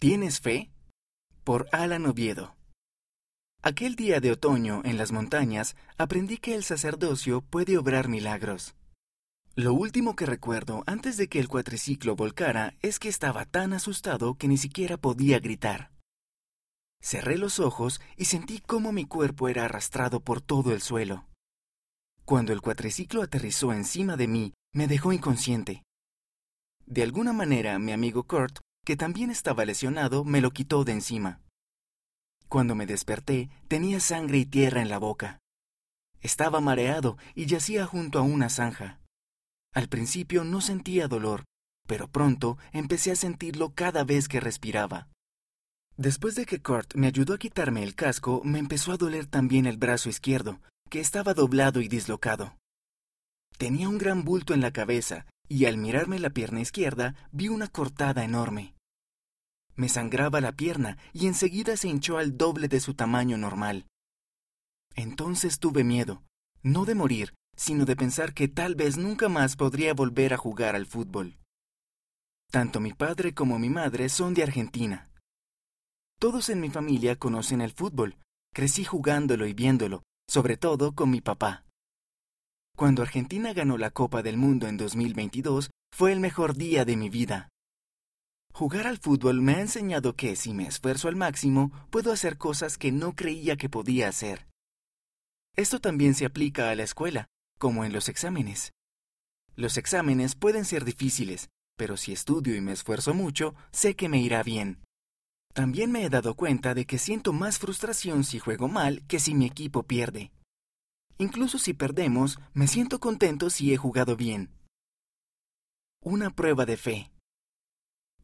¿Tienes fe? Por Alan Oviedo. Aquel día de otoño en las montañas aprendí que el sacerdocio puede obrar milagros. Lo último que recuerdo antes de que el cuatriciclo volcara es que estaba tan asustado que ni siquiera podía gritar. Cerré los ojos y sentí cómo mi cuerpo era arrastrado por todo el suelo. Cuando el cuatriciclo aterrizó encima de mí, me dejó inconsciente. De alguna manera, mi amigo Kurt, que también estaba lesionado, me lo quitó de encima. Cuando me desperté, tenía sangre y tierra en la boca. Estaba mareado y yacía junto a una zanja. Al principio no sentía dolor, pero pronto empecé a sentirlo cada vez que respiraba. Después de que Kurt me ayudó a quitarme el casco, me empezó a doler también el brazo izquierdo, que estaba doblado y dislocado. Tenía un gran bulto en la cabeza, y al mirarme la pierna izquierda vi una cortada enorme. Me sangraba la pierna y enseguida se hinchó al doble de su tamaño normal. Entonces tuve miedo, no de morir, sino de pensar que tal vez nunca más podría volver a jugar al fútbol. Tanto mi padre como mi madre son de Argentina. Todos en mi familia conocen el fútbol, crecí jugándolo y viéndolo, sobre todo con mi papá. Cuando Argentina ganó la Copa del Mundo en 2022, fue el mejor día de mi vida. Jugar al fútbol me ha enseñado que si me esfuerzo al máximo, puedo hacer cosas que no creía que podía hacer. Esto también se aplica a la escuela, como en los exámenes. Los exámenes pueden ser difíciles, pero si estudio y me esfuerzo mucho, sé que me irá bien. También me he dado cuenta de que siento más frustración si juego mal que si mi equipo pierde. Incluso si perdemos, me siento contento si he jugado bien. Una prueba de fe.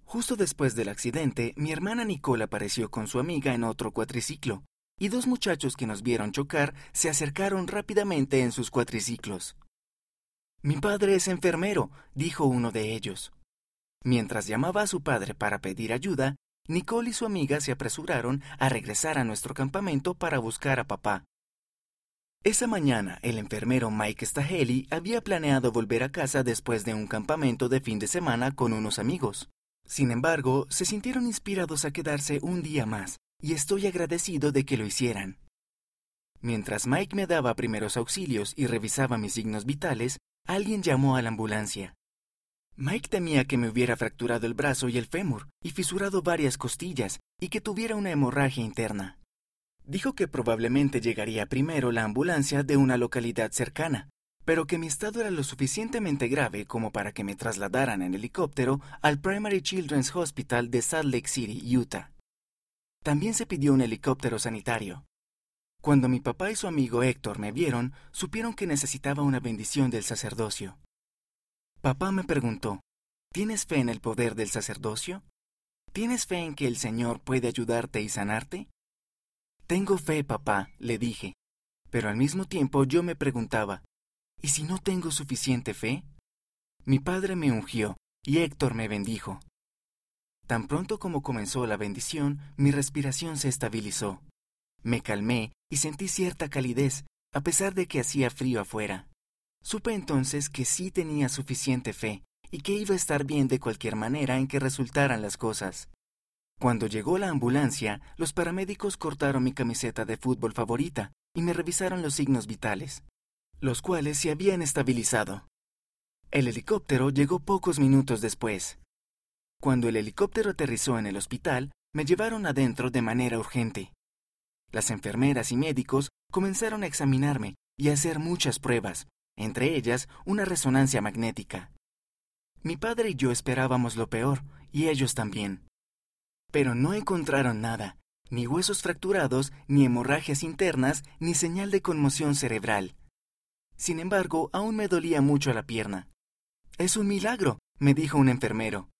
Justo después del accidente, mi hermana Nicole apareció con su amiga en otro cuatriciclo, y dos muchachos que nos vieron chocar se acercaron rápidamente en sus cuatriciclos. Mi padre es enfermero, dijo uno de ellos. Mientras llamaba a su padre para pedir ayuda, Nicole y su amiga se apresuraron a regresar a nuestro campamento para buscar a papá. Esa mañana, el enfermero Mike Staheli había planeado volver a casa después de un campamento de fin de semana con unos amigos. Sin embargo, se sintieron inspirados a quedarse un día más, y estoy agradecido de que lo hicieran. Mientras Mike me daba primeros auxilios y revisaba mis signos vitales, alguien llamó a la ambulancia. Mike temía que me hubiera fracturado el brazo y el fémur, y fisurado varias costillas, y que tuviera una hemorragia interna. Dijo que probablemente llegaría primero la ambulancia de una localidad cercana, pero que mi estado era lo suficientemente grave como para que me trasladaran en helicóptero al Primary Children's Hospital de Salt Lake City, Utah. También se pidió un helicóptero sanitario. Cuando mi papá y su amigo Héctor me vieron, supieron que necesitaba una bendición del sacerdocio. Papá me preguntó, ¿tienes fe en el poder del sacerdocio? ¿Tienes fe en que el Señor puede ayudarte y sanarte? Tengo fe, papá, le dije, pero al mismo tiempo yo me preguntaba, ¿Y si no tengo suficiente fe? Mi padre me ungió y Héctor me bendijo. Tan pronto como comenzó la bendición, mi respiración se estabilizó. Me calmé y sentí cierta calidez, a pesar de que hacía frío afuera. Supe entonces que sí tenía suficiente fe y que iba a estar bien de cualquier manera en que resultaran las cosas. Cuando llegó la ambulancia, los paramédicos cortaron mi camiseta de fútbol favorita y me revisaron los signos vitales los cuales se habían estabilizado. El helicóptero llegó pocos minutos después. Cuando el helicóptero aterrizó en el hospital, me llevaron adentro de manera urgente. Las enfermeras y médicos comenzaron a examinarme y a hacer muchas pruebas, entre ellas una resonancia magnética. Mi padre y yo esperábamos lo peor, y ellos también. Pero no encontraron nada, ni huesos fracturados, ni hemorragias internas, ni señal de conmoción cerebral. Sin embargo, aún me dolía mucho la pierna. Es un milagro, me dijo un enfermero.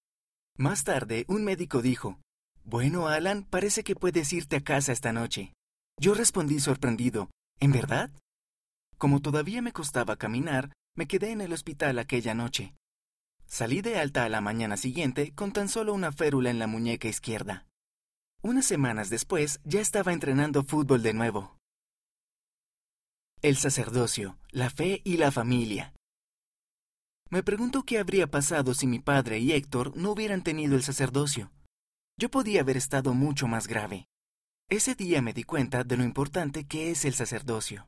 Más tarde, un médico dijo, Bueno, Alan, parece que puedes irte a casa esta noche. Yo respondí sorprendido, ¿En verdad? Como todavía me costaba caminar, me quedé en el hospital aquella noche. Salí de alta a la mañana siguiente con tan solo una férula en la muñeca izquierda. Unas semanas después ya estaba entrenando fútbol de nuevo el sacerdocio, la fe y la familia. Me pregunto qué habría pasado si mi padre y Héctor no hubieran tenido el sacerdocio. yo podía haber estado mucho más grave. Ese día me di cuenta de lo importante que es el sacerdocio.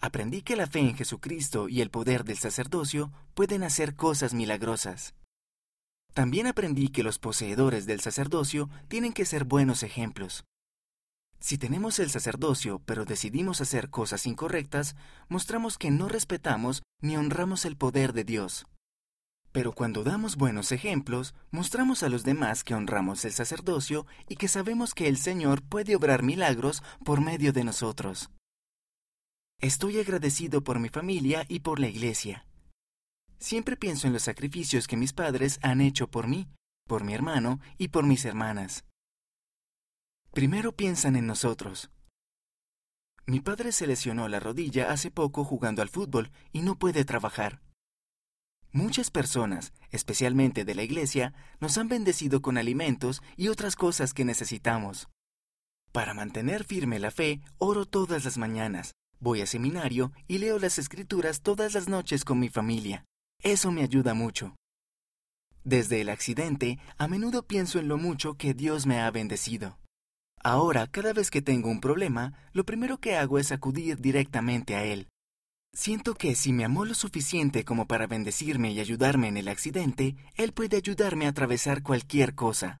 Aprendí que la fe en Jesucristo y el poder del sacerdocio pueden hacer cosas milagrosas. También aprendí que los poseedores del sacerdocio tienen que ser buenos ejemplos. Si tenemos el sacerdocio pero decidimos hacer cosas incorrectas, mostramos que no respetamos ni honramos el poder de Dios. Pero cuando damos buenos ejemplos, mostramos a los demás que honramos el sacerdocio y que sabemos que el Señor puede obrar milagros por medio de nosotros. Estoy agradecido por mi familia y por la iglesia. Siempre pienso en los sacrificios que mis padres han hecho por mí, por mi hermano y por mis hermanas. Primero piensan en nosotros. Mi padre se lesionó la rodilla hace poco jugando al fútbol y no puede trabajar. Muchas personas, especialmente de la iglesia, nos han bendecido con alimentos y otras cosas que necesitamos. Para mantener firme la fe, oro todas las mañanas, voy a seminario y leo las escrituras todas las noches con mi familia. Eso me ayuda mucho. Desde el accidente, a menudo pienso en lo mucho que Dios me ha bendecido. Ahora, cada vez que tengo un problema, lo primero que hago es acudir directamente a Él. Siento que si me amó lo suficiente como para bendecirme y ayudarme en el accidente, Él puede ayudarme a atravesar cualquier cosa.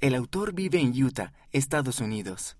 El autor vive en Utah, Estados Unidos.